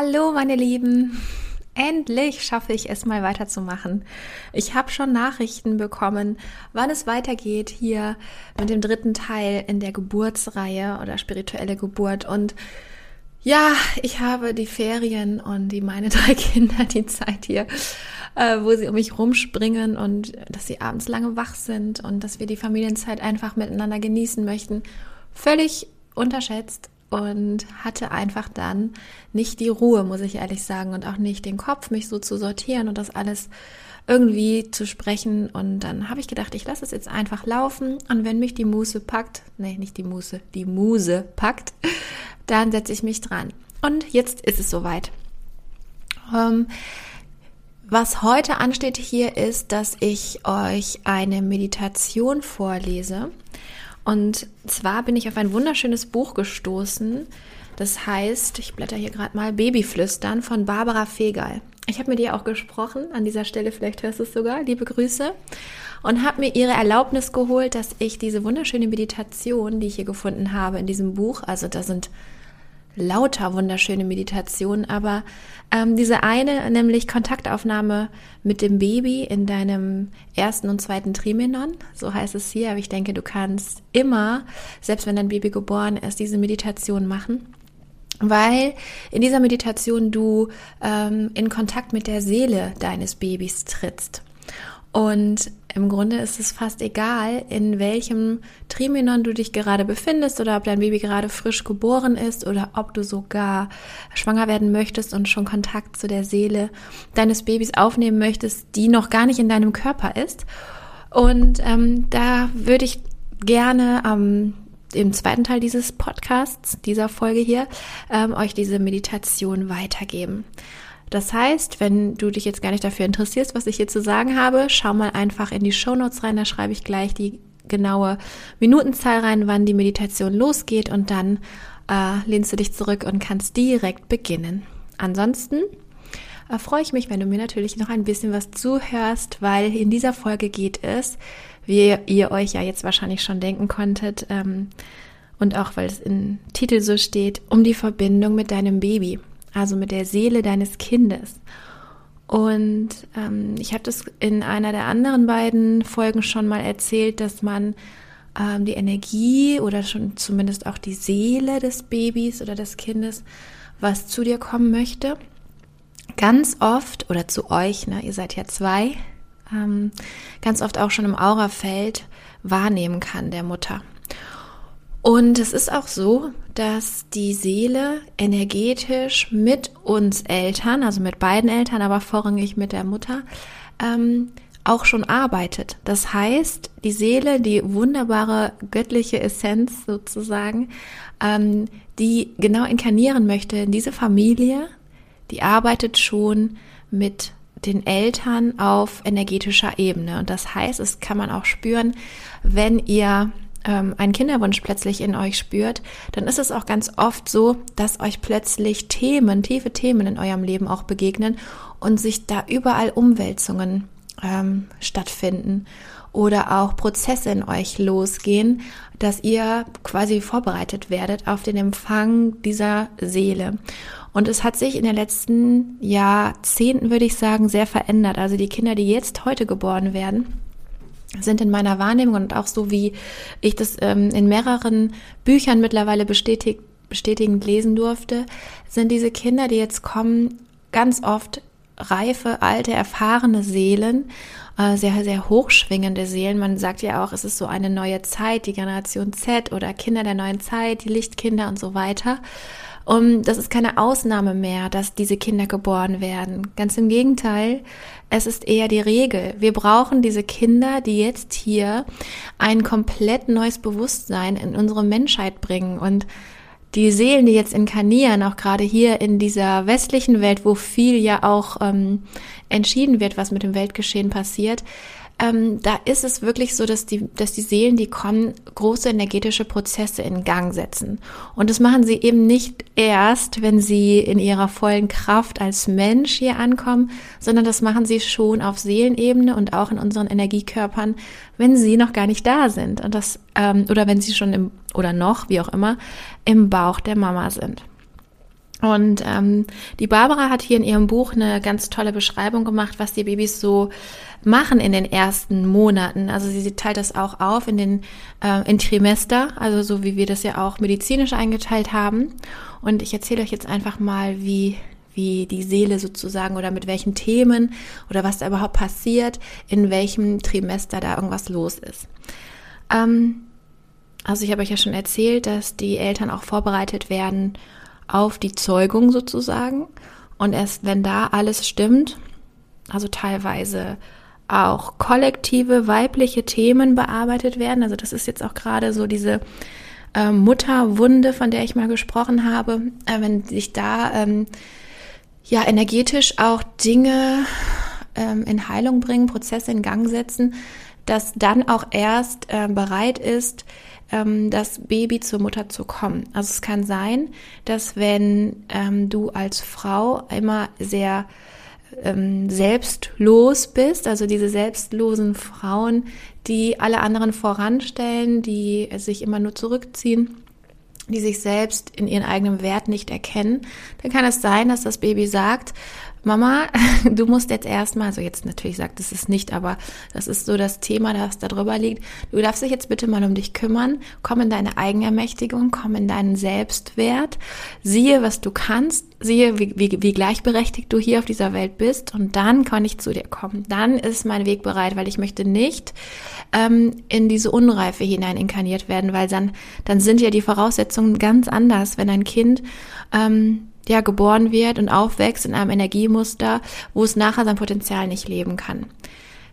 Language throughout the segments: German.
Hallo meine Lieben, endlich schaffe ich es mal weiterzumachen. Ich habe schon Nachrichten bekommen, wann es weitergeht hier mit dem dritten Teil in der Geburtsreihe oder spirituelle Geburt. Und ja, ich habe die Ferien und die meine drei Kinder die Zeit hier, äh, wo sie um mich rumspringen und dass sie abends lange wach sind und dass wir die Familienzeit einfach miteinander genießen möchten, völlig unterschätzt und hatte einfach dann nicht die Ruhe, muss ich ehrlich sagen, und auch nicht den Kopf, mich so zu sortieren und das alles irgendwie zu sprechen. Und dann habe ich gedacht, ich lasse es jetzt einfach laufen. Und wenn mich die Muse packt, nee, nicht die Muse, die Muse packt, dann setze ich mich dran. Und jetzt ist es soweit. Ähm, was heute ansteht hier ist, dass ich euch eine Meditation vorlese. Und zwar bin ich auf ein wunderschönes Buch gestoßen. Das heißt, ich blätter hier gerade mal Babyflüstern von Barbara Fegal. Ich habe mit ihr auch gesprochen, an dieser Stelle, vielleicht hörst du es sogar, liebe Grüße. Und habe mir ihre Erlaubnis geholt, dass ich diese wunderschöne Meditation, die ich hier gefunden habe in diesem Buch, also da sind lauter wunderschöne Meditationen, aber ähm, diese eine, nämlich Kontaktaufnahme mit dem Baby in deinem ersten und zweiten Trimenon, so heißt es hier, aber ich denke, du kannst immer, selbst wenn dein Baby geboren ist, diese Meditation machen weil in dieser Meditation du ähm, in Kontakt mit der Seele deines Babys trittst. Und im Grunde ist es fast egal, in welchem Trimenon du dich gerade befindest oder ob dein Baby gerade frisch geboren ist oder ob du sogar schwanger werden möchtest und schon Kontakt zu der Seele deines Babys aufnehmen möchtest, die noch gar nicht in deinem Körper ist. Und ähm, da würde ich gerne am im zweiten Teil dieses Podcasts, dieser Folge hier, ähm, euch diese Meditation weitergeben. Das heißt, wenn du dich jetzt gar nicht dafür interessierst, was ich hier zu sagen habe, schau mal einfach in die Show Notes rein, da schreibe ich gleich die genaue Minutenzahl rein, wann die Meditation losgeht und dann äh, lehnst du dich zurück und kannst direkt beginnen. Ansonsten äh, freue ich mich, wenn du mir natürlich noch ein bisschen was zuhörst, weil in dieser Folge geht es, wie ihr euch ja jetzt wahrscheinlich schon denken konntet, ähm, und auch weil es im Titel so steht, um die Verbindung mit deinem Baby also mit der Seele deines Kindes. Und ähm, ich habe das in einer der anderen beiden Folgen schon mal erzählt, dass man ähm, die Energie oder schon zumindest auch die Seele des Babys oder des Kindes, was zu dir kommen möchte, ganz oft oder zu euch, ne, ihr seid ja zwei, ähm, ganz oft auch schon im Aurafeld wahrnehmen kann der Mutter. Und es ist auch so, dass die Seele energetisch mit uns Eltern, also mit beiden Eltern, aber vorrangig mit der Mutter, ähm, auch schon arbeitet. Das heißt, die Seele, die wunderbare göttliche Essenz sozusagen, ähm, die genau inkarnieren möchte in diese Familie, die arbeitet schon mit den Eltern auf energetischer Ebene. Und das heißt, es kann man auch spüren, wenn ihr ähm, einen Kinderwunsch plötzlich in euch spürt, dann ist es auch ganz oft so, dass euch plötzlich Themen, tiefe Themen in eurem Leben auch begegnen und sich da überall Umwälzungen ähm, stattfinden oder auch Prozesse in euch losgehen, dass ihr quasi vorbereitet werdet auf den Empfang dieser Seele. Und es hat sich in den letzten Jahrzehnten, würde ich sagen, sehr verändert. Also die Kinder, die jetzt heute geboren werden, sind in meiner Wahrnehmung und auch so wie ich das ähm, in mehreren Büchern mittlerweile bestätigt, bestätigend lesen durfte, sind diese Kinder, die jetzt kommen, ganz oft reife, alte, erfahrene Seelen, äh, sehr, sehr hochschwingende Seelen. Man sagt ja auch, es ist so eine neue Zeit, die Generation Z oder Kinder der neuen Zeit, die Lichtkinder und so weiter. Und das ist keine Ausnahme mehr, dass diese Kinder geboren werden. Ganz im Gegenteil, es ist eher die Regel. Wir brauchen diese Kinder, die jetzt hier ein komplett neues Bewusstsein in unsere Menschheit bringen und die Seelen, die jetzt inkarnieren, auch gerade hier in dieser westlichen Welt, wo viel ja auch ähm, entschieden wird, was mit dem Weltgeschehen passiert, ähm, da ist es wirklich so, dass die, dass die Seelen, die kommen, große energetische Prozesse in Gang setzen. Und das machen sie eben nicht erst, wenn sie in ihrer vollen Kraft als Mensch hier ankommen, sondern das machen sie schon auf Seelenebene und auch in unseren Energiekörpern, wenn sie noch gar nicht da sind. Und das, ähm, oder wenn sie schon im, oder noch, wie auch immer, im Bauch der Mama sind. Und ähm, die Barbara hat hier in ihrem Buch eine ganz tolle Beschreibung gemacht, was die Babys so machen in den ersten Monaten. Also sie, teilt das auch auf in den äh, in Trimester, also so wie wir das ja auch medizinisch eingeteilt haben. Und ich erzähle euch jetzt einfach mal, wie wie die Seele sozusagen oder mit welchen Themen oder was da überhaupt passiert, in welchem Trimester da irgendwas los ist. Ähm, also ich habe euch ja schon erzählt, dass die Eltern auch vorbereitet werden auf die Zeugung sozusagen. Und erst wenn da alles stimmt, also teilweise auch kollektive weibliche Themen bearbeitet werden. Also das ist jetzt auch gerade so diese äh, Mutterwunde, von der ich mal gesprochen habe. Äh, wenn sich da ähm, ja energetisch auch Dinge ähm, in Heilung bringen, Prozesse in Gang setzen, dass dann auch erst äh, bereit ist, ähm, das Baby zur Mutter zu kommen. Also es kann sein, dass wenn ähm, du als Frau immer sehr ähm, selbstlos bist, also diese selbstlosen Frauen, die alle anderen voranstellen, die sich immer nur zurückziehen, die sich selbst in ihren eigenen Wert nicht erkennen, dann kann es sein, dass das Baby sagt, Mama, du musst jetzt erstmal, also jetzt natürlich sagt es es nicht, aber das ist so das Thema, das da drüber liegt. Du darfst dich jetzt bitte mal um dich kümmern. Komm in deine Eigenermächtigung, komm in deinen Selbstwert. Siehe, was du kannst. Siehe, wie, wie, wie gleichberechtigt du hier auf dieser Welt bist. Und dann kann ich zu dir kommen. Dann ist mein Weg bereit, weil ich möchte nicht ähm, in diese Unreife hinein inkarniert werden, weil dann, dann sind ja die Voraussetzungen ganz anders, wenn ein Kind ähm, ja geboren wird und aufwächst in einem Energiemuster, wo es nachher sein Potenzial nicht leben kann.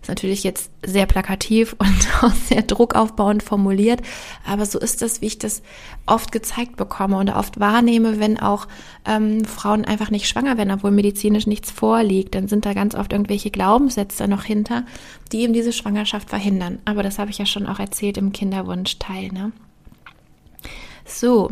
Ist natürlich jetzt sehr plakativ und auch sehr druckaufbauend formuliert, aber so ist das, wie ich das oft gezeigt bekomme und oft wahrnehme, wenn auch ähm, Frauen einfach nicht schwanger werden, obwohl medizinisch nichts vorliegt, dann sind da ganz oft irgendwelche Glaubenssätze noch hinter, die eben diese Schwangerschaft verhindern. Aber das habe ich ja schon auch erzählt im Kinderwunschteil. Ne? So,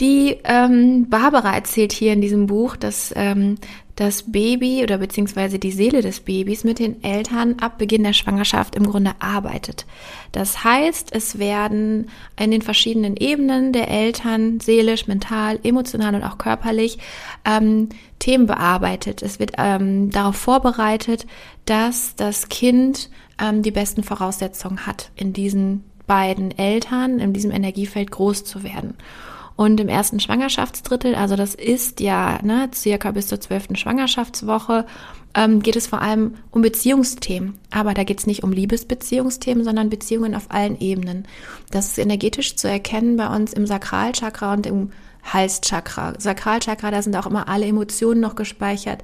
die ähm, Barbara erzählt hier in diesem Buch, dass ähm, das Baby oder beziehungsweise die Seele des Babys mit den Eltern ab Beginn der Schwangerschaft im Grunde arbeitet. Das heißt, es werden in den verschiedenen Ebenen der Eltern, seelisch, mental, emotional und auch körperlich, ähm, Themen bearbeitet. Es wird ähm, darauf vorbereitet, dass das Kind ähm, die besten Voraussetzungen hat, in diesen beiden Eltern, in diesem Energiefeld groß zu werden. Und im ersten Schwangerschaftsdrittel, also das ist ja ne, circa bis zur zwölften Schwangerschaftswoche, ähm, geht es vor allem um Beziehungsthemen. Aber da geht es nicht um Liebesbeziehungsthemen, sondern Beziehungen auf allen Ebenen. Das ist energetisch zu erkennen bei uns im Sakralchakra und im Halschakra. Sakralchakra, da sind auch immer alle Emotionen noch gespeichert.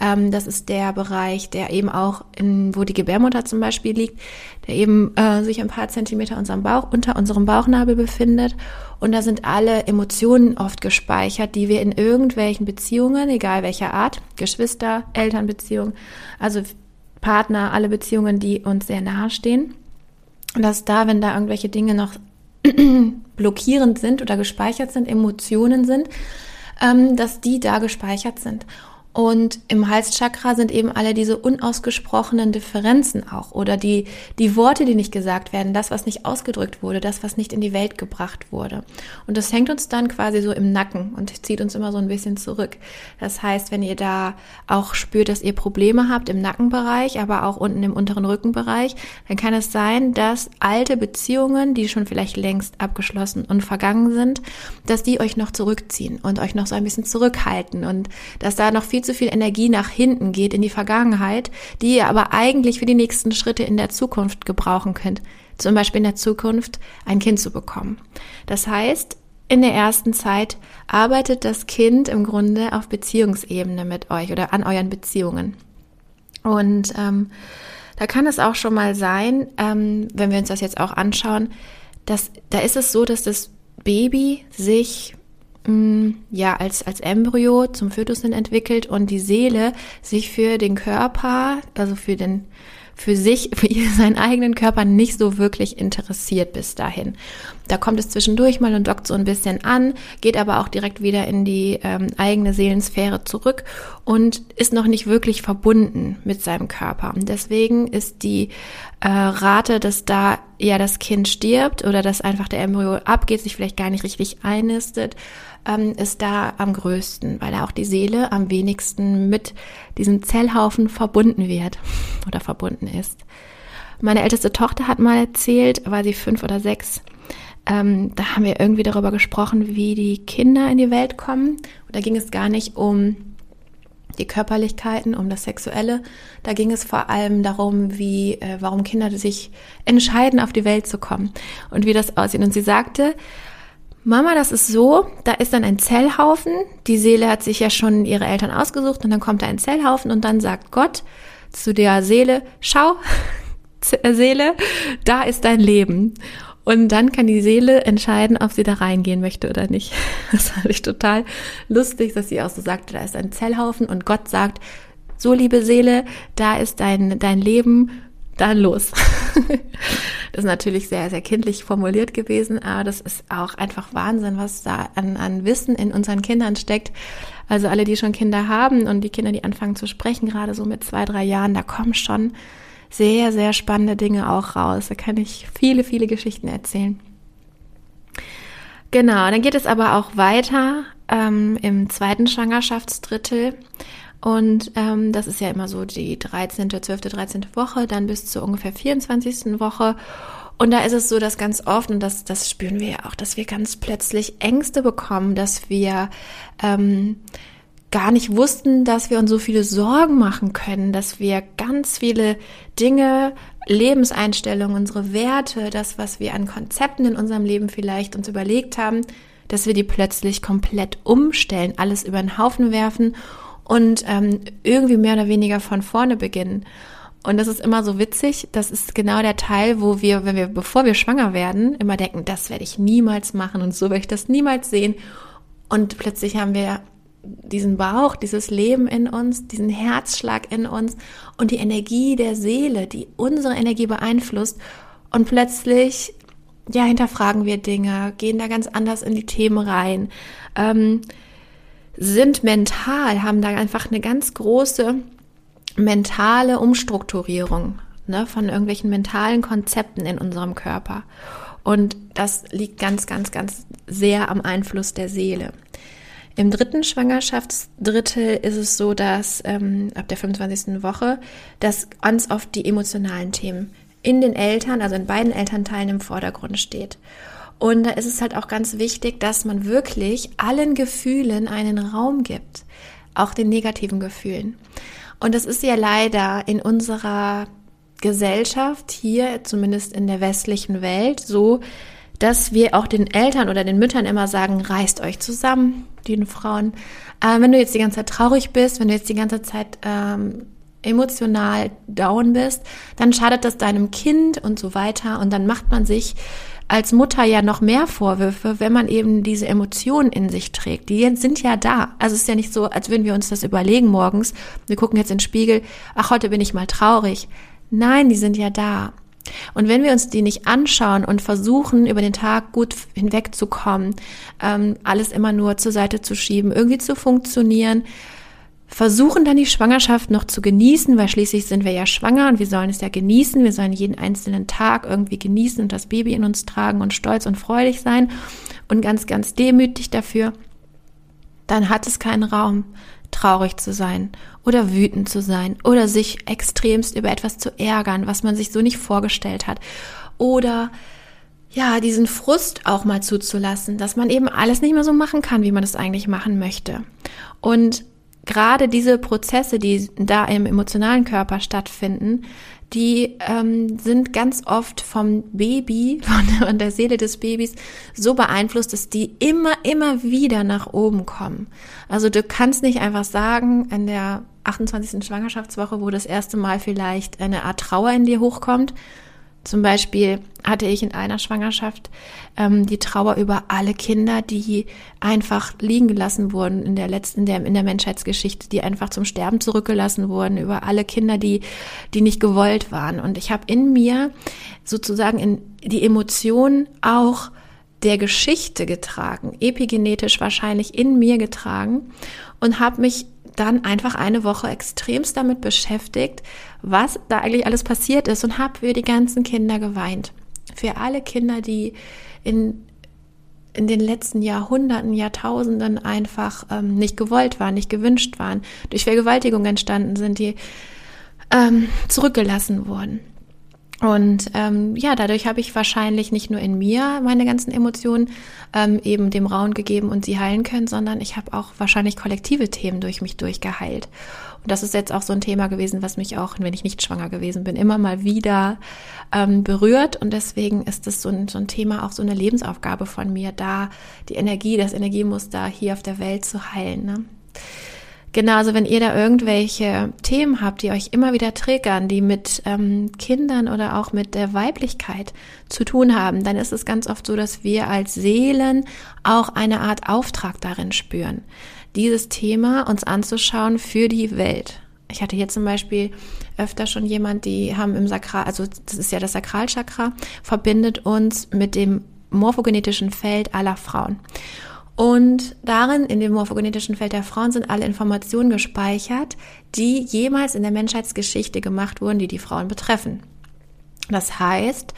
Ähm, das ist der Bereich, der eben auch in, wo die Gebärmutter zum Beispiel liegt, der eben äh, sich ein paar Zentimeter unserem Bauch, unter unserem Bauchnabel befindet. Und da sind alle Emotionen oft gespeichert, die wir in irgendwelchen Beziehungen, egal welcher Art, Geschwister, Elternbeziehungen, also Partner, alle Beziehungen, die uns sehr nahe stehen. Und dass da, wenn da irgendwelche Dinge noch blockierend sind oder gespeichert sind, Emotionen sind, ähm, dass die da gespeichert sind. Und im Halschakra sind eben alle diese unausgesprochenen Differenzen auch oder die, die Worte, die nicht gesagt werden, das, was nicht ausgedrückt wurde, das, was nicht in die Welt gebracht wurde. Und das hängt uns dann quasi so im Nacken und zieht uns immer so ein bisschen zurück. Das heißt, wenn ihr da auch spürt, dass ihr Probleme habt im Nackenbereich, aber auch unten im unteren Rückenbereich, dann kann es sein, dass alte Beziehungen, die schon vielleicht längst abgeschlossen und vergangen sind, dass die euch noch zurückziehen und euch noch so ein bisschen zurückhalten und dass da noch viel viel zu viel Energie nach hinten geht in die Vergangenheit, die ihr aber eigentlich für die nächsten Schritte in der Zukunft gebrauchen könnt. Zum Beispiel in der Zukunft ein Kind zu bekommen. Das heißt, in der ersten Zeit arbeitet das Kind im Grunde auf Beziehungsebene mit euch oder an euren Beziehungen. Und ähm, da kann es auch schon mal sein, ähm, wenn wir uns das jetzt auch anschauen, dass da ist es so, dass das Baby sich ja als als Embryo zum Fötus hin entwickelt und die Seele sich für den Körper, also für den für sich, für seinen eigenen Körper nicht so wirklich interessiert bis dahin. Da kommt es zwischendurch mal und dockt so ein bisschen an, geht aber auch direkt wieder in die ähm, eigene Seelensphäre zurück und ist noch nicht wirklich verbunden mit seinem Körper. Und deswegen ist die äh, Rate, dass da ja das Kind stirbt oder dass einfach der Embryo abgeht, sich vielleicht gar nicht richtig einnistet, ähm, ist da am größten, weil da auch die Seele am wenigsten mit diesem Zellhaufen verbunden wird oder verbunden ist. Meine älteste Tochter hat mal erzählt, war sie fünf oder sechs, ähm, da haben wir irgendwie darüber gesprochen, wie die Kinder in die Welt kommen. Und da ging es gar nicht um die Körperlichkeiten, um das Sexuelle. Da ging es vor allem darum, wie, äh, warum Kinder sich entscheiden, auf die Welt zu kommen und wie das aussieht. Und sie sagte, Mama, das ist so, da ist dann ein Zellhaufen. Die Seele hat sich ja schon ihre Eltern ausgesucht und dann kommt da ein Zellhaufen und dann sagt Gott zu der Seele, schau, Seele, da ist dein Leben. Und dann kann die Seele entscheiden, ob sie da reingehen möchte oder nicht. Das fand ich total lustig, dass sie auch so sagte, da ist ein Zellhaufen und Gott sagt, so liebe Seele, da ist dein, dein Leben, dann los. Das ist natürlich sehr, sehr kindlich formuliert gewesen, aber das ist auch einfach Wahnsinn, was da an, an Wissen in unseren Kindern steckt. Also alle, die schon Kinder haben und die Kinder, die anfangen zu sprechen, gerade so mit zwei, drei Jahren, da kommen schon sehr, sehr spannende Dinge auch raus. Da kann ich viele, viele Geschichten erzählen. Genau, dann geht es aber auch weiter ähm, im zweiten Schwangerschaftsdrittel. Und ähm, das ist ja immer so die 13., 12., 13. Woche, dann bis zur ungefähr 24. Woche. Und da ist es so, dass ganz oft, und das, das spüren wir ja auch, dass wir ganz plötzlich Ängste bekommen, dass wir ähm, gar nicht wussten, dass wir uns so viele Sorgen machen können, dass wir ganz viele Dinge, Lebenseinstellungen, unsere Werte, das, was wir an Konzepten in unserem Leben vielleicht uns überlegt haben, dass wir die plötzlich komplett umstellen, alles über den Haufen werfen und ähm, irgendwie mehr oder weniger von vorne beginnen. Und das ist immer so witzig. Das ist genau der Teil, wo wir, wenn wir, bevor wir schwanger werden, immer denken, das werde ich niemals machen und so werde ich das niemals sehen. Und plötzlich haben wir diesen Bauch, dieses Leben in uns, diesen Herzschlag in uns und die Energie der Seele, die unsere Energie beeinflusst. Und plötzlich, ja, hinterfragen wir Dinge, gehen da ganz anders in die Themen rein. Ähm, sind mental, haben da einfach eine ganz große mentale Umstrukturierung ne, von irgendwelchen mentalen Konzepten in unserem Körper. Und das liegt ganz, ganz, ganz sehr am Einfluss der Seele. Im dritten Schwangerschaftsdrittel ist es so, dass ähm, ab der 25. Woche, dass ganz oft die emotionalen Themen in den Eltern, also in beiden Elternteilen im Vordergrund steht. Und da ist es halt auch ganz wichtig, dass man wirklich allen Gefühlen einen Raum gibt, auch den negativen Gefühlen. Und das ist ja leider in unserer Gesellschaft hier, zumindest in der westlichen Welt, so, dass wir auch den Eltern oder den Müttern immer sagen, reißt euch zusammen, den Frauen. Äh, wenn du jetzt die ganze Zeit traurig bist, wenn du jetzt die ganze Zeit ähm, emotional down bist, dann schadet das deinem Kind und so weiter. Und dann macht man sich als Mutter ja noch mehr Vorwürfe, wenn man eben diese Emotionen in sich trägt. Die sind ja da. Also es ist ja nicht so, als würden wir uns das überlegen morgens. Wir gucken jetzt in den Spiegel, ach, heute bin ich mal traurig. Nein, die sind ja da. Und wenn wir uns die nicht anschauen und versuchen, über den Tag gut hinwegzukommen, ähm, alles immer nur zur Seite zu schieben, irgendwie zu funktionieren, versuchen dann die Schwangerschaft noch zu genießen, weil schließlich sind wir ja schwanger und wir sollen es ja genießen. Wir sollen jeden einzelnen Tag irgendwie genießen und das Baby in uns tragen und stolz und freudig sein und ganz, ganz demütig dafür. Dann hat es keinen Raum, traurig zu sein oder wütend zu sein oder sich extremst über etwas zu ärgern, was man sich so nicht vorgestellt hat oder ja, diesen Frust auch mal zuzulassen, dass man eben alles nicht mehr so machen kann, wie man es eigentlich machen möchte. Und gerade diese Prozesse, die da im emotionalen Körper stattfinden, die ähm, sind ganz oft vom Baby, von der Seele des Babys so beeinflusst, dass die immer, immer wieder nach oben kommen. Also du kannst nicht einfach sagen, in der 28. Schwangerschaftswoche, wo das erste Mal vielleicht eine Art Trauer in dir hochkommt, zum Beispiel hatte ich in einer Schwangerschaft ähm, die Trauer über alle Kinder, die einfach liegen gelassen wurden in der letzten, der, in der Menschheitsgeschichte, die einfach zum Sterben zurückgelassen wurden, über alle Kinder, die, die nicht gewollt waren. Und ich habe in mir sozusagen in die Emotion auch der Geschichte getragen, epigenetisch wahrscheinlich in mir getragen und habe mich dann einfach eine Woche extremst damit beschäftigt, was da eigentlich alles passiert ist und habe für die ganzen Kinder geweint. Für alle Kinder, die in, in den letzten Jahrhunderten, Jahrtausenden einfach ähm, nicht gewollt waren, nicht gewünscht waren, durch Vergewaltigung entstanden sind, die ähm, zurückgelassen wurden. Und ähm, ja, dadurch habe ich wahrscheinlich nicht nur in mir meine ganzen Emotionen ähm, eben dem Raum gegeben und sie heilen können, sondern ich habe auch wahrscheinlich kollektive Themen durch mich durchgeheilt. Und das ist jetzt auch so ein Thema gewesen, was mich auch, wenn ich nicht schwanger gewesen bin, immer mal wieder ähm, berührt. Und deswegen ist es so ein, so ein Thema, auch so eine Lebensaufgabe von mir, da die Energie, das Energiemuster hier auf der Welt zu heilen. Ne? Genau, also wenn ihr da irgendwelche Themen habt, die euch immer wieder triggern, die mit ähm, Kindern oder auch mit der Weiblichkeit zu tun haben, dann ist es ganz oft so, dass wir als Seelen auch eine Art Auftrag darin spüren, dieses Thema uns anzuschauen für die Welt. Ich hatte hier zum Beispiel öfter schon jemand, die haben im Sakral, also das ist ja das Sakralchakra, verbindet uns mit dem morphogenetischen Feld aller Frauen. Und darin, in dem morphogenetischen Feld der Frauen, sind alle Informationen gespeichert, die jemals in der Menschheitsgeschichte gemacht wurden, die die Frauen betreffen. Das heißt,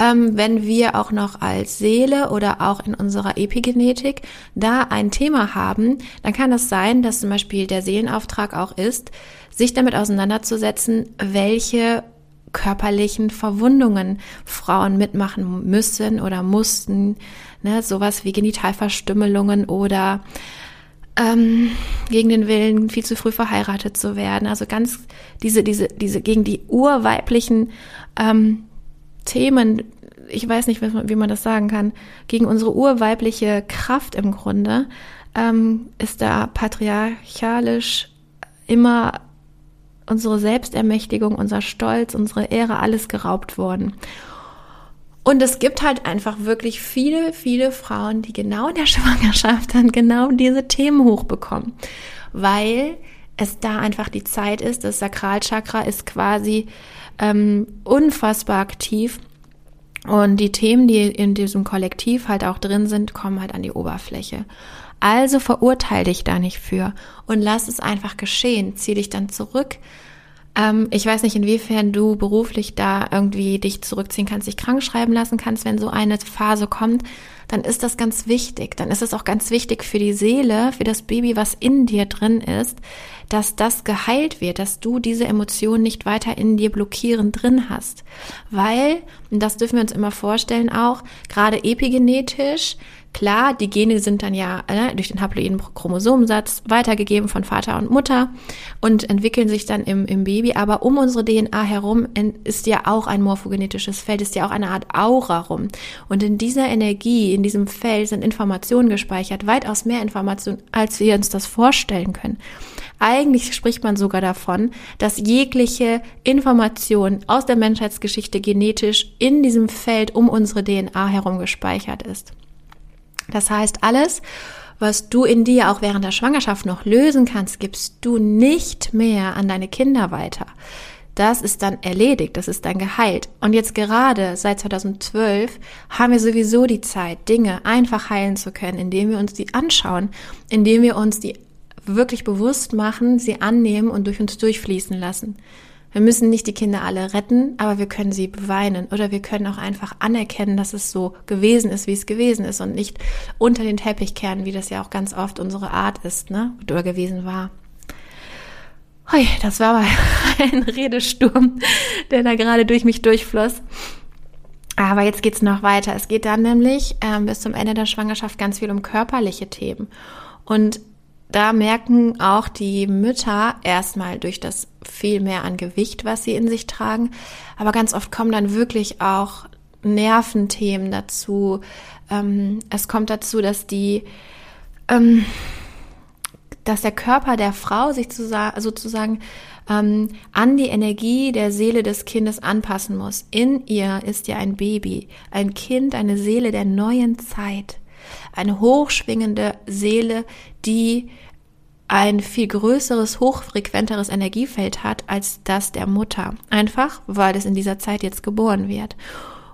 ähm, wenn wir auch noch als Seele oder auch in unserer Epigenetik da ein Thema haben, dann kann es das sein, dass zum Beispiel der Seelenauftrag auch ist, sich damit auseinanderzusetzen, welche körperlichen Verwundungen Frauen mitmachen müssen oder mussten, ne, sowas wie Genitalverstümmelungen oder ähm, gegen den Willen viel zu früh verheiratet zu werden. Also ganz diese, diese, diese gegen die urweiblichen ähm, Themen, ich weiß nicht, wie man das sagen kann, gegen unsere urweibliche Kraft im Grunde, ähm, ist da patriarchalisch immer unsere Selbstermächtigung, unser Stolz, unsere Ehre, alles geraubt worden. Und es gibt halt einfach wirklich viele, viele Frauen, die genau in der Schwangerschaft dann genau diese Themen hochbekommen, weil es da einfach die Zeit ist. Das Sakralchakra ist quasi ähm, unfassbar aktiv. Und die Themen, die in diesem Kollektiv halt auch drin sind, kommen halt an die Oberfläche. Also verurteil dich da nicht für und lass es einfach geschehen. Zieh dich dann zurück, ähm, ich weiß nicht, inwiefern du beruflich da irgendwie dich zurückziehen kannst, dich krank schreiben lassen kannst, wenn so eine Phase kommt, dann ist das ganz wichtig. Dann ist es auch ganz wichtig für die Seele, für das Baby, was in dir drin ist, dass das geheilt wird, dass du diese Emotion nicht weiter in dir blockierend drin hast. Weil, und das dürfen wir uns immer vorstellen auch, gerade epigenetisch Klar, die Gene sind dann ja äh, durch den haploiden Chromosomensatz weitergegeben von Vater und Mutter und entwickeln sich dann im, im Baby. Aber um unsere DNA herum ist ja auch ein morphogenetisches Feld, ist ja auch eine Art Aura rum. Und in dieser Energie, in diesem Feld sind Informationen gespeichert, weitaus mehr Informationen, als wir uns das vorstellen können. Eigentlich spricht man sogar davon, dass jegliche Information aus der Menschheitsgeschichte genetisch in diesem Feld um unsere DNA herum gespeichert ist. Das heißt, alles, was du in dir auch während der Schwangerschaft noch lösen kannst, gibst du nicht mehr an deine Kinder weiter. Das ist dann erledigt, das ist dann geheilt. Und jetzt gerade seit 2012 haben wir sowieso die Zeit, Dinge einfach heilen zu können, indem wir uns die anschauen, indem wir uns die wirklich bewusst machen, sie annehmen und durch uns durchfließen lassen. Wir müssen nicht die Kinder alle retten, aber wir können sie beweinen oder wir können auch einfach anerkennen, dass es so gewesen ist, wie es gewesen ist und nicht unter den Teppich kehren, wie das ja auch ganz oft unsere Art ist, ne? Oder gewesen war. Hui, das war aber ein Redesturm, der da gerade durch mich durchfloss. Aber jetzt geht's noch weiter. Es geht dann nämlich ähm, bis zum Ende der Schwangerschaft ganz viel um körperliche Themen. Und da merken auch die Mütter erstmal durch das viel mehr an Gewicht, was sie in sich tragen. Aber ganz oft kommen dann wirklich auch Nerventhemen dazu. Ähm, es kommt dazu, dass die, ähm, dass der Körper der Frau sich sozusagen ähm, an die Energie der Seele des Kindes anpassen muss. In ihr ist ja ein Baby, ein Kind, eine Seele der neuen Zeit, eine hochschwingende Seele, die ein viel größeres, hochfrequenteres Energiefeld hat als das der Mutter. Einfach, weil es in dieser Zeit jetzt geboren wird.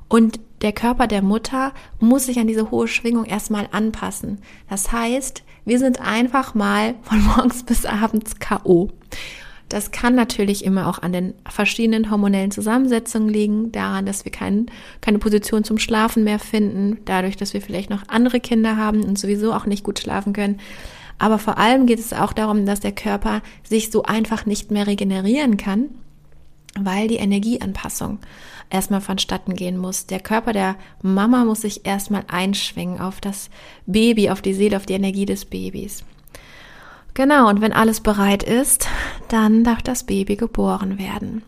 Und der Körper der Mutter muss sich an diese hohe Schwingung erstmal anpassen. Das heißt, wir sind einfach mal von morgens bis abends K.O. Das kann natürlich immer auch an den verschiedenen hormonellen Zusammensetzungen liegen, daran, dass wir kein, keine Position zum Schlafen mehr finden, dadurch, dass wir vielleicht noch andere Kinder haben und sowieso auch nicht gut schlafen können. Aber vor allem geht es auch darum, dass der Körper sich so einfach nicht mehr regenerieren kann, weil die Energieanpassung erstmal vonstatten gehen muss. Der Körper der Mama muss sich erstmal einschwingen auf das Baby, auf die Seele, auf die Energie des Babys. Genau, und wenn alles bereit ist, dann darf das Baby geboren werden.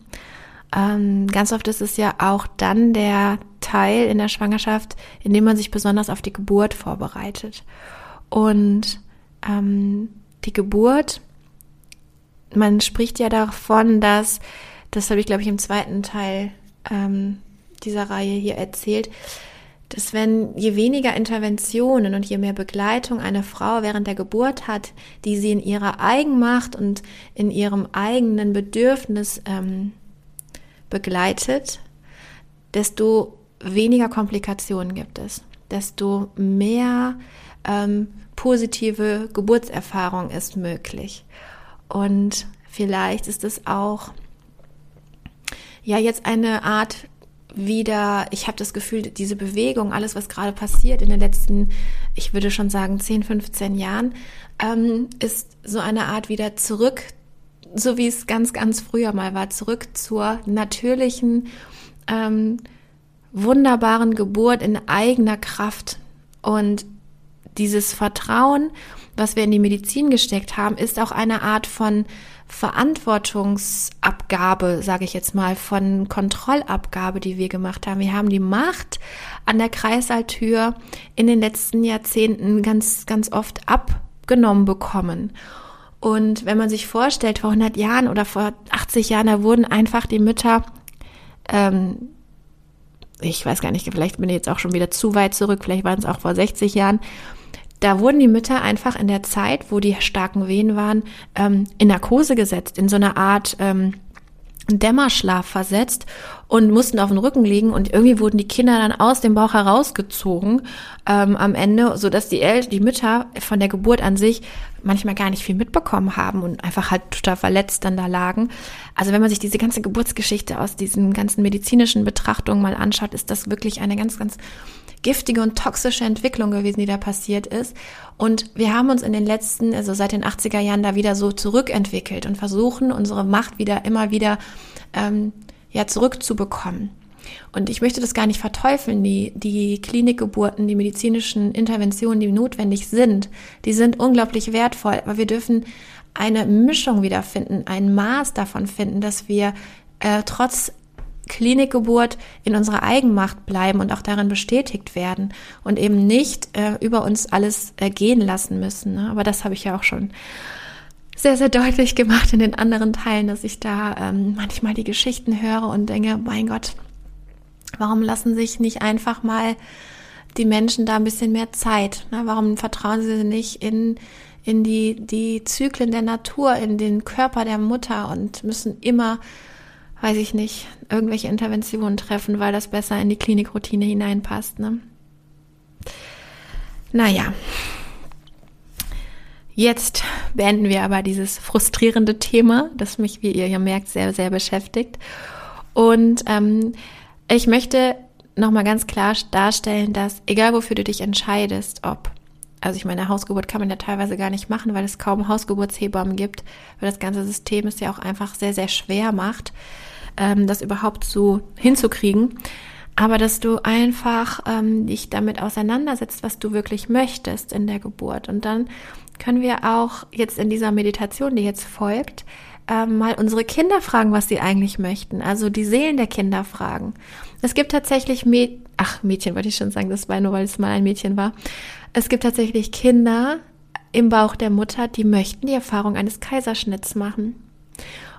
Ähm, ganz oft ist es ja auch dann der Teil in der Schwangerschaft, in dem man sich besonders auf die Geburt vorbereitet. Und ähm, die Geburt, man spricht ja davon, dass, das habe ich glaube ich im zweiten Teil ähm, dieser Reihe hier erzählt, dass wenn je weniger Interventionen und je mehr Begleitung eine Frau während der Geburt hat, die sie in ihrer Eigenmacht und in ihrem eigenen Bedürfnis ähm, begleitet, desto weniger Komplikationen gibt es, desto mehr ähm, positive Geburtserfahrung ist möglich. Und vielleicht ist es auch ja jetzt eine Art wieder, ich habe das Gefühl, diese Bewegung, alles, was gerade passiert in den letzten, ich würde schon sagen, 10, 15 Jahren, ähm, ist so eine Art wieder zurück, so wie es ganz, ganz früher mal war, zurück zur natürlichen, ähm, wunderbaren Geburt in eigener Kraft. Und dieses Vertrauen, was wir in die Medizin gesteckt haben, ist auch eine Art von Verantwortungsabgabe, sage ich jetzt mal, von Kontrollabgabe, die wir gemacht haben. Wir haben die Macht an der Kreisalltür in den letzten Jahrzehnten ganz, ganz oft abgenommen bekommen. Und wenn man sich vorstellt, vor 100 Jahren oder vor 80 Jahren, da wurden einfach die Mütter, ähm, ich weiß gar nicht, vielleicht bin ich jetzt auch schon wieder zu weit zurück, vielleicht waren es auch vor 60 Jahren, da wurden die Mütter einfach in der Zeit, wo die starken Wehen waren, ähm, in Narkose gesetzt, in so eine Art ähm, Dämmerschlaf versetzt und mussten auf dem Rücken liegen und irgendwie wurden die Kinder dann aus dem Bauch herausgezogen ähm, am Ende, so dass die Eltern, die Mütter von der Geburt an sich manchmal gar nicht viel mitbekommen haben und einfach halt total verletzt dann da lagen. Also wenn man sich diese ganze Geburtsgeschichte aus diesen ganzen medizinischen Betrachtungen mal anschaut, ist das wirklich eine ganz, ganz giftige und toxische Entwicklung gewesen, die da passiert ist. Und wir haben uns in den letzten, also seit den 80er Jahren da wieder so zurückentwickelt und versuchen, unsere Macht wieder immer wieder ähm, ja, zurückzubekommen. Und ich möchte das gar nicht verteufeln. Die, die Klinikgeburten, die medizinischen Interventionen, die notwendig sind, die sind unglaublich wertvoll. Aber wir dürfen eine Mischung wiederfinden, ein Maß davon finden, dass wir äh, trotz Klinikgeburt in unserer Eigenmacht bleiben und auch darin bestätigt werden und eben nicht äh, über uns alles äh, gehen lassen müssen. Ne? Aber das habe ich ja auch schon sehr, sehr deutlich gemacht in den anderen Teilen, dass ich da ähm, manchmal die Geschichten höre und denke, mein Gott, warum lassen sich nicht einfach mal die Menschen da ein bisschen mehr Zeit? Ne? Warum vertrauen sie nicht in in die, die Zyklen der Natur, in den Körper der Mutter und müssen immer weiß ich nicht, irgendwelche Interventionen treffen, weil das besser in die Klinikroutine hineinpasst. Ne? Naja. Jetzt beenden wir aber dieses frustrierende Thema, das mich, wie ihr ja merkt, sehr, sehr beschäftigt. Und ähm, ich möchte nochmal ganz klar darstellen, dass egal wofür du dich entscheidest, ob, also ich meine, Hausgeburt kann man ja teilweise gar nicht machen, weil es kaum Hausgeburtshebammen gibt, weil das ganze System es ja auch einfach sehr, sehr schwer macht ähm, das überhaupt so hinzukriegen. aber dass du einfach ähm, dich damit auseinandersetzt, was du wirklich möchtest in der Geburt. Und dann können wir auch jetzt in dieser Meditation, die jetzt folgt, ähm, mal unsere Kinder fragen, was sie eigentlich möchten. Also die Seelen der Kinder fragen. Es gibt tatsächlich, Mäd ach Mädchen wollte ich schon sagen, das war nur, weil es mal ein Mädchen war. Es gibt tatsächlich Kinder im Bauch der Mutter, die möchten die Erfahrung eines Kaiserschnitts machen.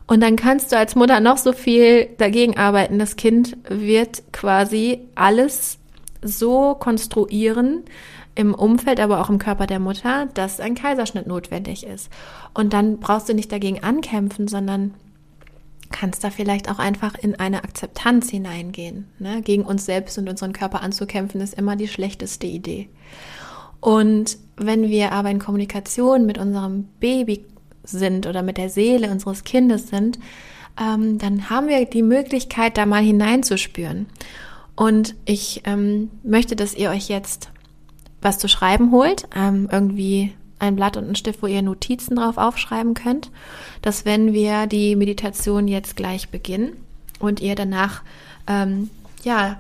Und dann kannst du als Mutter noch so viel dagegen arbeiten. Das Kind wird quasi alles so konstruieren, im Umfeld, aber auch im Körper der Mutter, dass ein Kaiserschnitt notwendig ist. Und dann brauchst du nicht dagegen ankämpfen, sondern kannst da vielleicht auch einfach in eine Akzeptanz hineingehen. Ne? Gegen uns selbst und unseren Körper anzukämpfen, ist immer die schlechteste Idee. Und wenn wir aber in Kommunikation mit unserem Baby sind oder mit der Seele unseres Kindes sind, ähm, dann haben wir die Möglichkeit, da mal hineinzuspüren. Und ich ähm, möchte, dass ihr euch jetzt was zu schreiben holt, ähm, irgendwie ein Blatt und ein Stift, wo ihr Notizen drauf aufschreiben könnt, dass wenn wir die Meditation jetzt gleich beginnen und ihr danach ähm, ja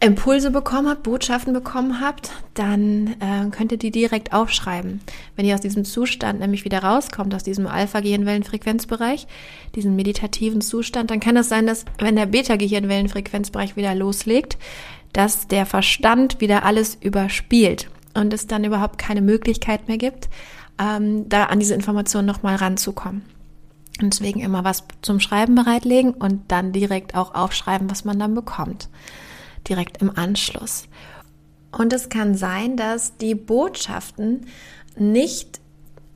Impulse bekommen habt, Botschaften bekommen habt, dann äh, könnt ihr die direkt aufschreiben. Wenn ihr aus diesem Zustand nämlich wieder rauskommt, aus diesem Alpha-Gehirnwellenfrequenzbereich, diesen meditativen Zustand, dann kann es sein, dass wenn der Beta-Gehirnwellenfrequenzbereich wieder loslegt, dass der Verstand wieder alles überspielt und es dann überhaupt keine Möglichkeit mehr gibt, ähm, da an diese Informationen nochmal ranzukommen. Und deswegen immer was zum Schreiben bereitlegen und dann direkt auch aufschreiben, was man dann bekommt. Direkt im Anschluss. Und es kann sein, dass die Botschaften nicht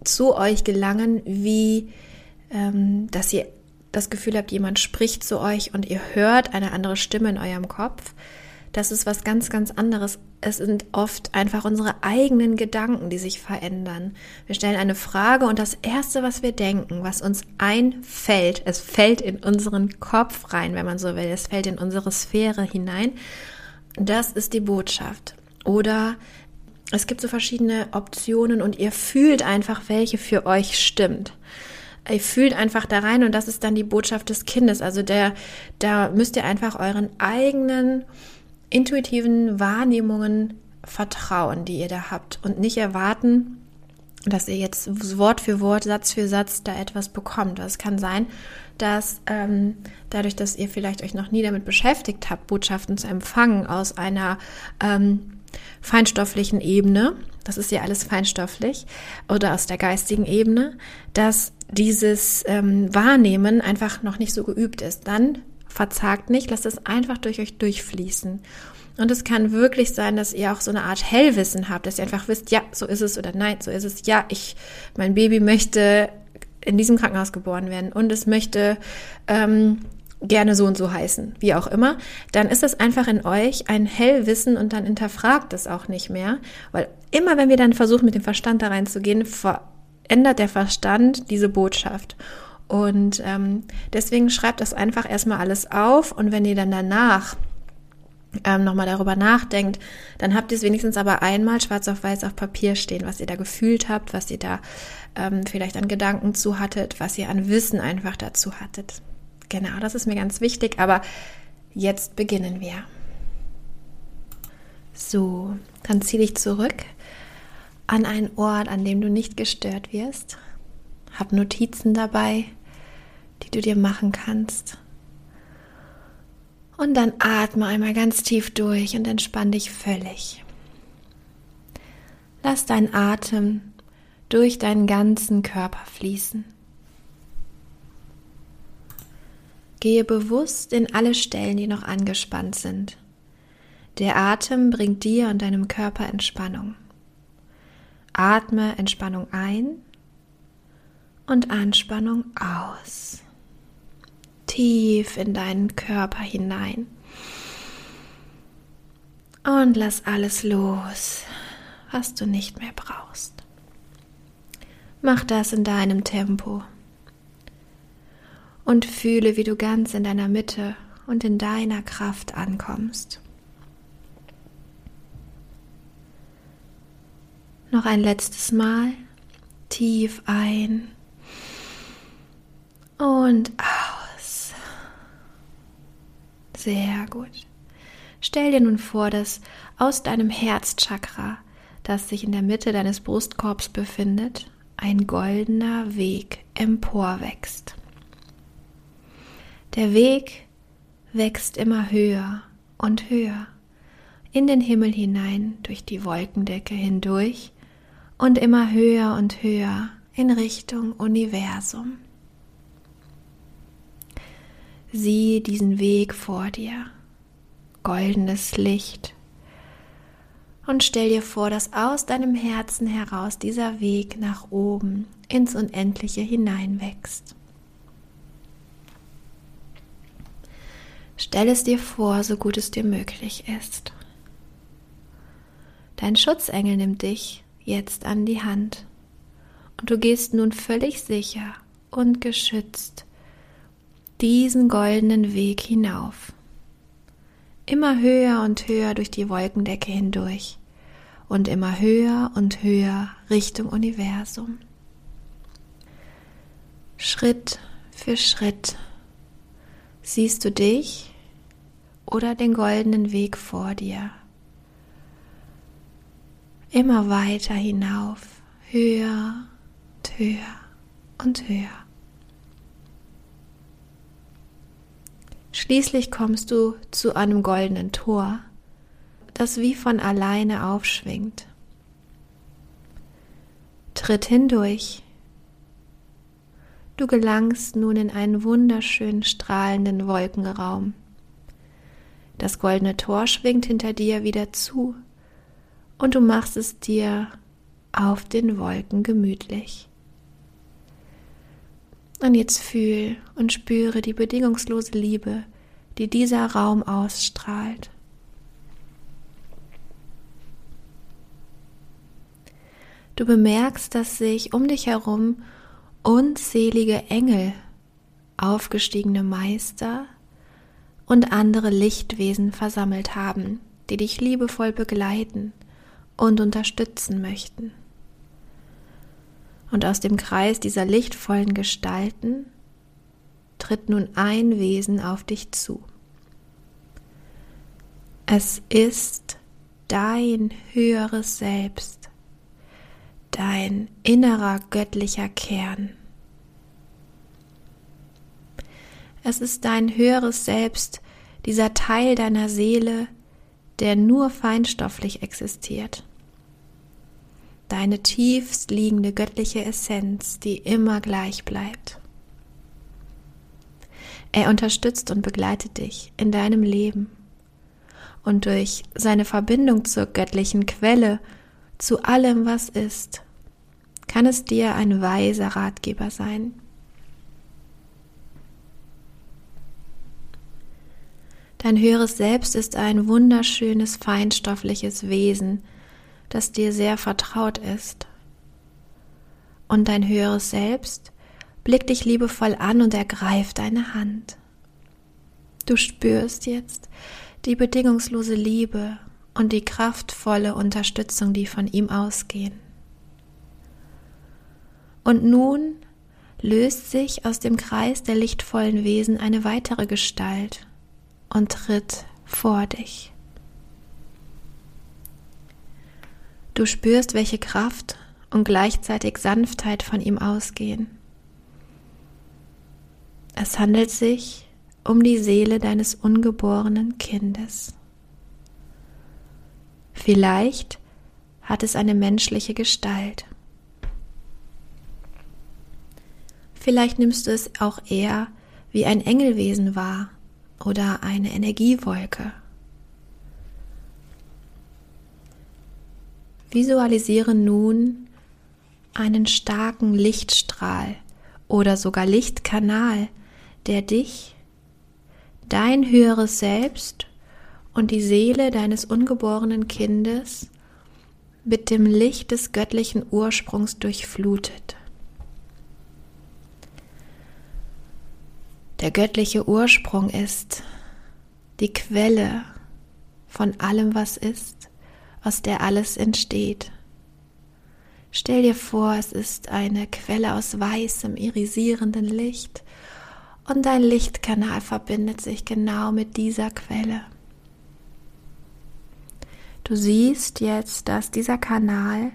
zu euch gelangen, wie ähm, dass ihr das Gefühl habt, jemand spricht zu euch und ihr hört eine andere Stimme in eurem Kopf, das ist was ganz, ganz anderes. Es sind oft einfach unsere eigenen Gedanken, die sich verändern. Wir stellen eine Frage und das Erste, was wir denken, was uns einfällt, es fällt in unseren Kopf rein, wenn man so will, es fällt in unsere Sphäre hinein, das ist die Botschaft. Oder es gibt so verschiedene Optionen und ihr fühlt einfach, welche für euch stimmt ihr fühlt einfach da rein und das ist dann die Botschaft des Kindes. Also der, da müsst ihr einfach euren eigenen intuitiven Wahrnehmungen vertrauen, die ihr da habt und nicht erwarten, dass ihr jetzt Wort für Wort, Satz für Satz da etwas bekommt. Es kann sein, dass ähm, dadurch, dass ihr vielleicht euch noch nie damit beschäftigt habt, Botschaften zu empfangen aus einer ähm, feinstofflichen Ebene, das ist ja alles feinstofflich, oder aus der geistigen Ebene, dass dieses ähm, Wahrnehmen einfach noch nicht so geübt ist. Dann verzagt nicht, lasst es einfach durch euch durchfließen. Und es kann wirklich sein, dass ihr auch so eine Art Hellwissen habt, dass ihr einfach wisst, ja, so ist es oder nein, so ist es. Ja, ich, mein Baby möchte in diesem Krankenhaus geboren werden und es möchte ähm, gerne so und so heißen, wie auch immer, dann ist es einfach in euch ein Hellwissen und dann hinterfragt es auch nicht mehr, weil immer wenn wir dann versuchen, mit dem Verstand da reinzugehen, verändert der Verstand diese Botschaft. Und ähm, deswegen schreibt das einfach erstmal alles auf und wenn ihr dann danach ähm, nochmal darüber nachdenkt, dann habt ihr es wenigstens aber einmal schwarz auf weiß auf Papier stehen, was ihr da gefühlt habt, was ihr da ähm, vielleicht an Gedanken zu hattet, was ihr an Wissen einfach dazu hattet. Genau, das ist mir ganz wichtig, aber jetzt beginnen wir. So, dann zieh dich zurück an einen Ort, an dem du nicht gestört wirst. Hab Notizen dabei, die du dir machen kannst. Und dann atme einmal ganz tief durch und entspann dich völlig. Lass deinen Atem durch deinen ganzen Körper fließen. Gehe bewusst in alle Stellen, die noch angespannt sind. Der Atem bringt dir und deinem Körper Entspannung. Atme Entspannung ein und Anspannung aus tief in deinen Körper hinein. Und lass alles los, was du nicht mehr brauchst. Mach das in deinem Tempo. Und fühle, wie du ganz in deiner Mitte und in deiner Kraft ankommst. Noch ein letztes Mal tief ein und aus. Sehr gut. Stell dir nun vor, dass aus deinem Herzchakra, das sich in der Mitte deines Brustkorbs befindet, ein goldener Weg emporwächst. Der Weg wächst immer höher und höher in den Himmel hinein durch die Wolkendecke hindurch und immer höher und höher in Richtung Universum. Sieh diesen Weg vor dir, goldenes Licht, und stell dir vor, dass aus deinem Herzen heraus dieser Weg nach oben ins Unendliche hineinwächst. Stell es dir vor, so gut es dir möglich ist. Dein Schutzengel nimmt dich jetzt an die Hand und du gehst nun völlig sicher und geschützt diesen goldenen Weg hinauf. Immer höher und höher durch die Wolkendecke hindurch und immer höher und höher Richtung Universum. Schritt für Schritt siehst du dich oder den goldenen Weg vor dir immer weiter hinauf, höher und höher und höher. Schließlich kommst du zu einem goldenen Tor, das wie von alleine aufschwingt. Tritt hindurch. Du gelangst nun in einen wunderschönen strahlenden Wolkenraum. Das goldene Tor schwingt hinter dir wieder zu und du machst es dir auf den Wolken gemütlich. Und jetzt fühl und spüre die bedingungslose Liebe, die dieser Raum ausstrahlt. Du bemerkst, dass sich um dich herum unzählige Engel, aufgestiegene Meister und andere Lichtwesen versammelt haben, die dich liebevoll begleiten und unterstützen möchten. Und aus dem Kreis dieser lichtvollen Gestalten tritt nun ein Wesen auf dich zu. Es ist dein höheres Selbst, dein innerer göttlicher Kern. Es ist dein höheres Selbst, dieser Teil deiner Seele, der nur feinstofflich existiert deine tiefst liegende göttliche Essenz, die immer gleich bleibt. Er unterstützt und begleitet dich in deinem Leben und durch seine Verbindung zur göttlichen Quelle, zu allem, was ist, kann es dir ein weiser Ratgeber sein. Dein höheres Selbst ist ein wunderschönes, feinstoffliches Wesen, das dir sehr vertraut ist. Und dein höheres Selbst blickt dich liebevoll an und ergreift deine Hand. Du spürst jetzt die bedingungslose Liebe und die kraftvolle Unterstützung, die von ihm ausgehen. Und nun löst sich aus dem Kreis der lichtvollen Wesen eine weitere Gestalt und tritt vor dich. Du spürst, welche Kraft und gleichzeitig Sanftheit von ihm ausgehen. Es handelt sich um die Seele deines ungeborenen Kindes. Vielleicht hat es eine menschliche Gestalt. Vielleicht nimmst du es auch eher wie ein Engelwesen wahr oder eine Energiewolke. Visualisiere nun einen starken Lichtstrahl oder sogar Lichtkanal, der dich, dein höheres Selbst und die Seele deines ungeborenen Kindes mit dem Licht des göttlichen Ursprungs durchflutet. Der göttliche Ursprung ist die Quelle von allem, was ist aus der alles entsteht. Stell dir vor, es ist eine Quelle aus weißem, irisierenden Licht Und dein Lichtkanal verbindet sich genau mit dieser Quelle. Du siehst jetzt, dass dieser Kanal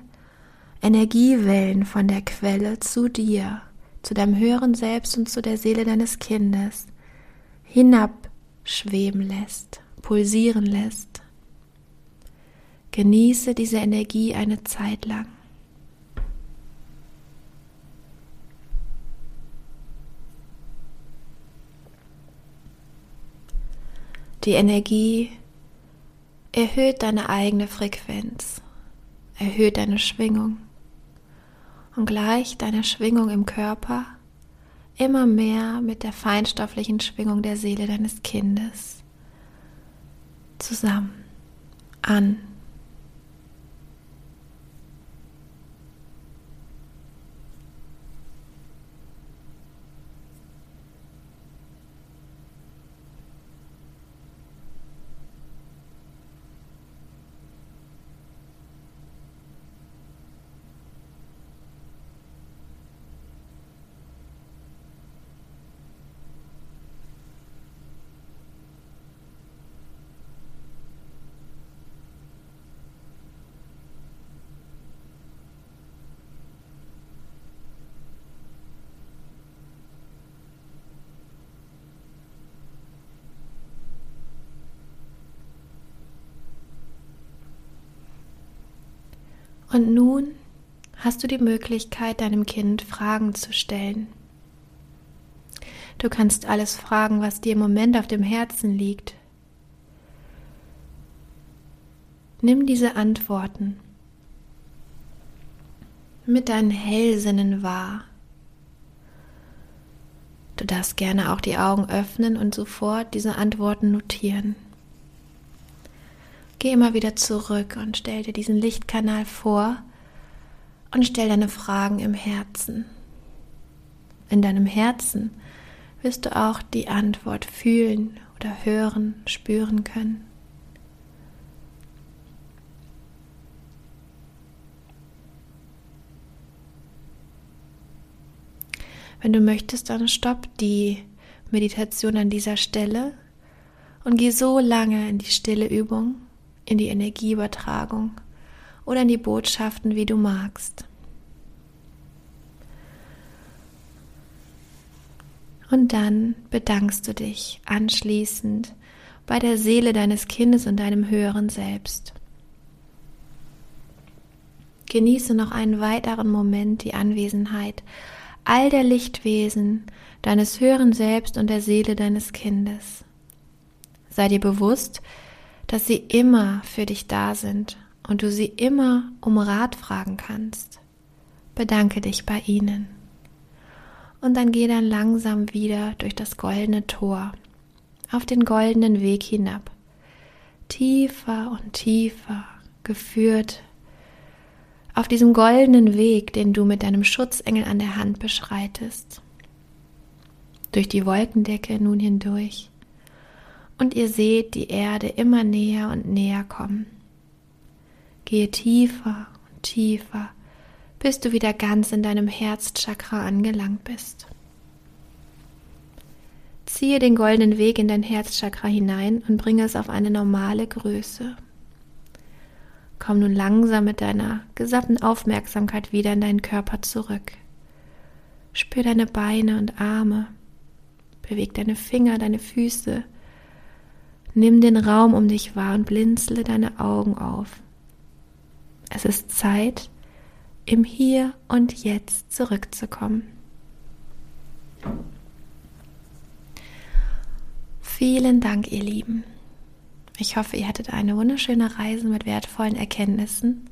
Energiewellen von der Quelle zu dir, zu deinem höheren Selbst und zu der Seele deines Kindes hinabschweben lässt, pulsieren lässt. Genieße diese Energie eine Zeit lang. Die Energie erhöht deine eigene Frequenz, erhöht deine Schwingung und gleicht deine Schwingung im Körper immer mehr mit der feinstofflichen Schwingung der Seele deines Kindes zusammen an. Und nun hast du die Möglichkeit, deinem Kind Fragen zu stellen. Du kannst alles fragen, was dir im Moment auf dem Herzen liegt. Nimm diese Antworten mit deinen Hellsinnen wahr. Du darfst gerne auch die Augen öffnen und sofort diese Antworten notieren. Geh immer wieder zurück und stell dir diesen Lichtkanal vor und stell deine Fragen im Herzen. In deinem Herzen wirst du auch die Antwort fühlen oder hören, spüren können. Wenn du möchtest, dann stopp die Meditation an dieser Stelle und geh so lange in die stille Übung, in die Energieübertragung oder in die Botschaften, wie du magst. Und dann bedankst du dich anschließend bei der Seele deines Kindes und deinem höheren Selbst. Genieße noch einen weiteren Moment die Anwesenheit all der Lichtwesen deines höheren Selbst und der Seele deines Kindes. Sei dir bewusst, dass sie immer für dich da sind und du sie immer um Rat fragen kannst. Bedanke dich bei ihnen. Und dann geh dann langsam wieder durch das goldene Tor auf den goldenen Weg hinab. Tiefer und tiefer geführt auf diesem goldenen Weg, den du mit deinem Schutzengel an der Hand beschreitest. Durch die Wolkendecke nun hindurch und ihr seht die Erde immer näher und näher kommen. Gehe tiefer und tiefer, bis du wieder ganz in deinem Herzchakra angelangt bist. Ziehe den goldenen Weg in dein Herzchakra hinein und bringe es auf eine normale Größe. Komm nun langsam mit deiner gesamten Aufmerksamkeit wieder in deinen Körper zurück. Spür deine Beine und Arme. Beweg deine Finger, deine Füße, Nimm den Raum um dich wahr und blinzle deine Augen auf. Es ist Zeit, im Hier und Jetzt zurückzukommen. Vielen Dank, ihr Lieben. Ich hoffe, ihr hattet eine wunderschöne Reise mit wertvollen Erkenntnissen.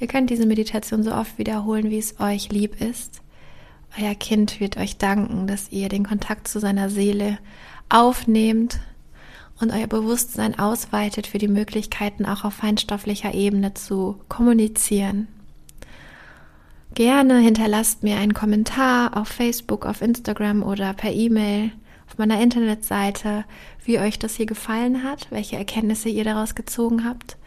Ihr könnt diese Meditation so oft wiederholen, wie es euch lieb ist. Euer Kind wird euch danken, dass ihr den Kontakt zu seiner Seele aufnehmt und euer Bewusstsein ausweitet für die Möglichkeiten auch auf feinstofflicher Ebene zu kommunizieren. Gerne hinterlasst mir einen Kommentar auf Facebook, auf Instagram oder per E-Mail auf meiner Internetseite, wie euch das hier gefallen hat, welche Erkenntnisse ihr daraus gezogen habt.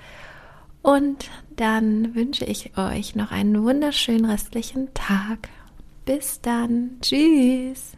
Und dann wünsche ich euch noch einen wunderschönen restlichen Tag. Bis dann. Tschüss.